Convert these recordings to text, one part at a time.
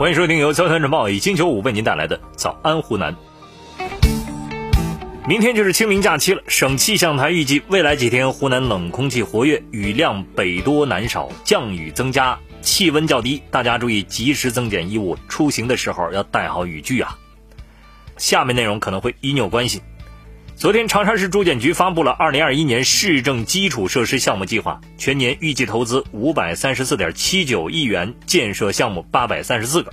欢迎收听由《交通晨报》以金九五为您带来的早安湖南。明天就是清明假期了，省气象台预计未来几天湖南冷空气活跃，雨量北多南少，降雨增加，气温较低，大家注意及时增减衣物，出行的时候要带好雨具啊。下面内容可能会与你有关系。昨天，长沙市住建局发布了二零二一年市政基础设施项目计划，全年预计投资五百三十四点七九亿元，建设项目八百三十四个。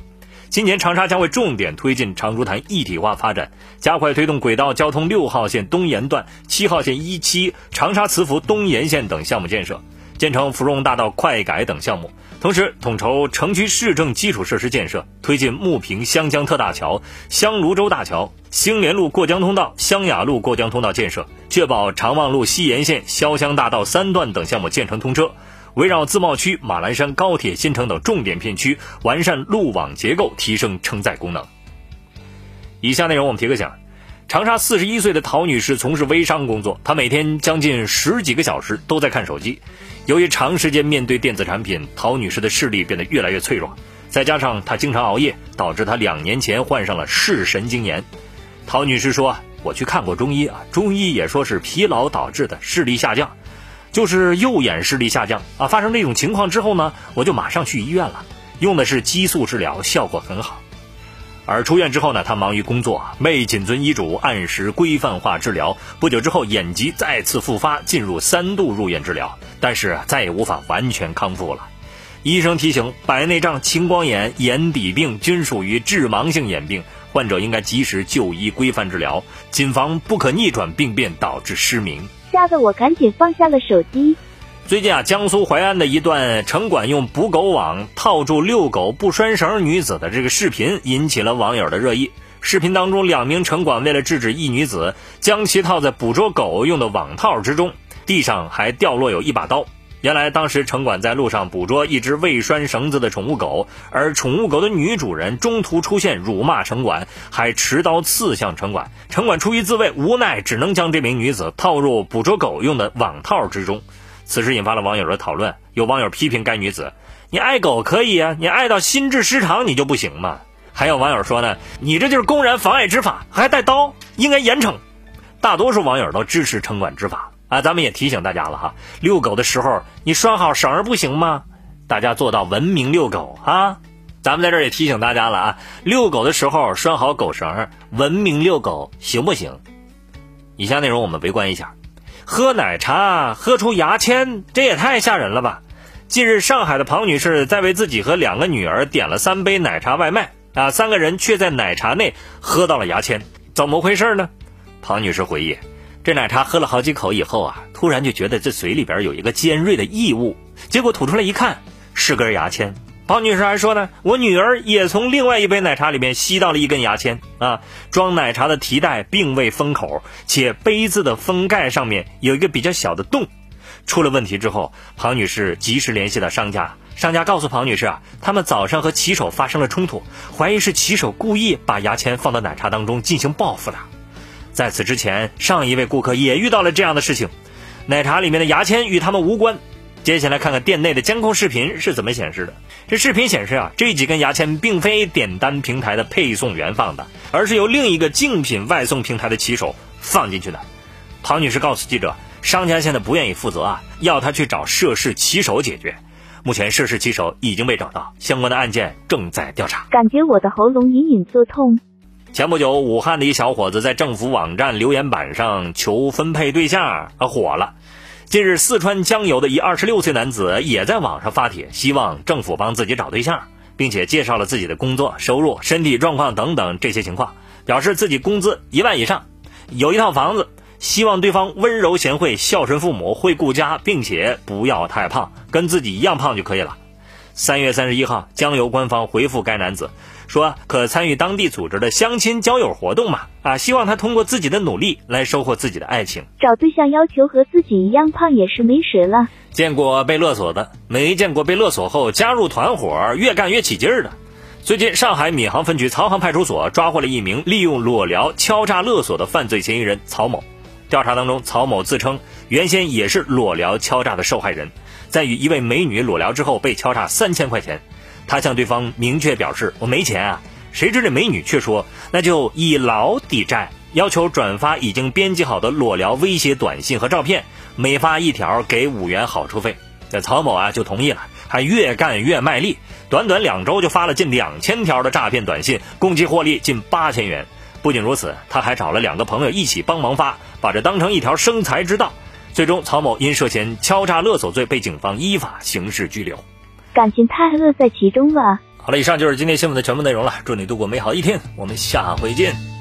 今年，长沙将会重点推进长株潭一体化发展，加快推动轨道交通六号线东延段、七号线一期、长沙磁浮东延线等项目建设。建成芙蓉大道快改等项目，同时统筹城区市政基础设施建设，推进牟平湘江特大桥、湘泸洲大桥、兴联路过江通道、湘雅路过江通道建设，确保长望路西延线、潇湘大道三段等项目建成通车。围绕自贸区、马栏山高铁新城等重点片区，完善路网结构，提升承载功能。以下内容我们提个醒。长沙四十一岁的陶女士从事微商工作，她每天将近十几个小时都在看手机。由于长时间面对电子产品，陶女士的视力变得越来越脆弱。再加上她经常熬夜，导致她两年前患上了视神经炎。陶女士说：“我去看过中医啊，中医也说是疲劳导致的视力下降，就是右眼视力下降啊。发生这种情况之后呢，我就马上去医院了，用的是激素治疗，效果很好。”而出院之后呢，他忙于工作，未谨遵医嘱，按时规范化治疗。不久之后，眼疾再次复发，进入三度入院治疗，但是再也无法完全康复了。医生提醒，白内障、青光眼、眼底病均属于致盲性眼病，患者应该及时就医，规范治疗，谨防不可逆转病变导致失明。吓得我赶紧放下了手机。最近啊，江苏淮安的一段城管用捕狗网套住遛狗不拴绳女子的这个视频引起了网友的热议。视频当中，两名城管为了制止一女子，将其套在捕捉狗用的网套之中，地上还掉落有一把刀。原来当时城管在路上捕捉一只未拴绳子的宠物狗，而宠物狗的女主人中途出现辱骂城管，还持刀刺向城管。城管出于自卫，无奈只能将这名女子套入捕捉狗用的网套之中。此事引发了网友的讨论，有网友批评该女子：“你爱狗可以啊，你爱到心智失常你就不行吗？”还有网友说呢：“你这就是公然妨碍执法，还带刀，应该严惩。”大多数网友都支持城管执法啊，咱们也提醒大家了哈，遛狗的时候你拴好绳儿不行吗？大家做到文明遛狗啊！咱们在这儿也提醒大家了啊，遛狗的时候拴好狗绳，文明遛狗行不行？以下内容我们围观一下。喝奶茶喝出牙签，这也太吓人了吧！近日，上海的庞女士在为自己和两个女儿点了三杯奶茶外卖，啊，三个人却在奶茶内喝到了牙签，怎么回事呢？庞女士回忆，这奶茶喝了好几口以后啊，突然就觉得这嘴里边有一个尖锐的异物，结果吐出来一看，是根牙签。庞女士还说呢，我女儿也从另外一杯奶茶里面吸到了一根牙签啊。装奶茶的提袋并未封口，且杯子的封盖上面有一个比较小的洞。出了问题之后，庞女士及时联系了商家，商家告诉庞女士啊，他们早上和骑手发生了冲突，怀疑是骑手故意把牙签放到奶茶当中进行报复的。在此之前，上一位顾客也遇到了这样的事情，奶茶里面的牙签与他们无关。接下来看看店内的监控视频是怎么显示的。这视频显示啊，这几根牙签并非点单平台的配送员放的，而是由另一个竞品外送平台的骑手放进去的。庞女士告诉记者，商家现在不愿意负责啊，要他去找涉事骑手解决。目前涉事骑手已经被找到，相关的案件正在调查。感觉我的喉咙隐隐作痛。前不久，武汉的一小伙子在政府网站留言板上求分配对象，他火了。近日，四川江油的一二十六岁男子也在网上发帖，希望政府帮自己找对象，并且介绍了自己的工作、收入、身体状况等等这些情况，表示自己工资一万以上，有一套房子，希望对方温柔贤惠、孝顺父母、会顾家，并且不要太胖，跟自己一样胖就可以了。三月三十一号，江油官方回复该男子。说可参与当地组织的相亲交友活动嘛？啊，希望他通过自己的努力来收获自己的爱情。找对象要求和自己一样胖也是没谁了。见过被勒索的，没见过被勒索后加入团伙越干越起劲儿的。最近，上海闵行分局曹行派出所抓获了一名利用裸聊敲诈勒索的犯罪嫌疑人曹某。调查当中，曹某自称原先也是裸聊敲诈的受害人，在与一位美女裸聊之后被敲诈三千块钱。他向对方明确表示我没钱啊，谁知这美女却说那就以劳抵债，要求转发已经编辑好的裸聊威胁短信和照片，每发一条给五元好处费。这曹某啊就同意了，还越干越卖力，短短两周就发了近两千条的诈骗短信，共计获利近八千元。不仅如此，他还找了两个朋友一起帮忙发，把这当成一条生财之道。最终，曹某因涉嫌敲诈勒索罪被警方依法刑事拘留。感情太乐在其中了。好了，以上就是今天新闻的全部内容了。祝你度过美好一天，我们下回见。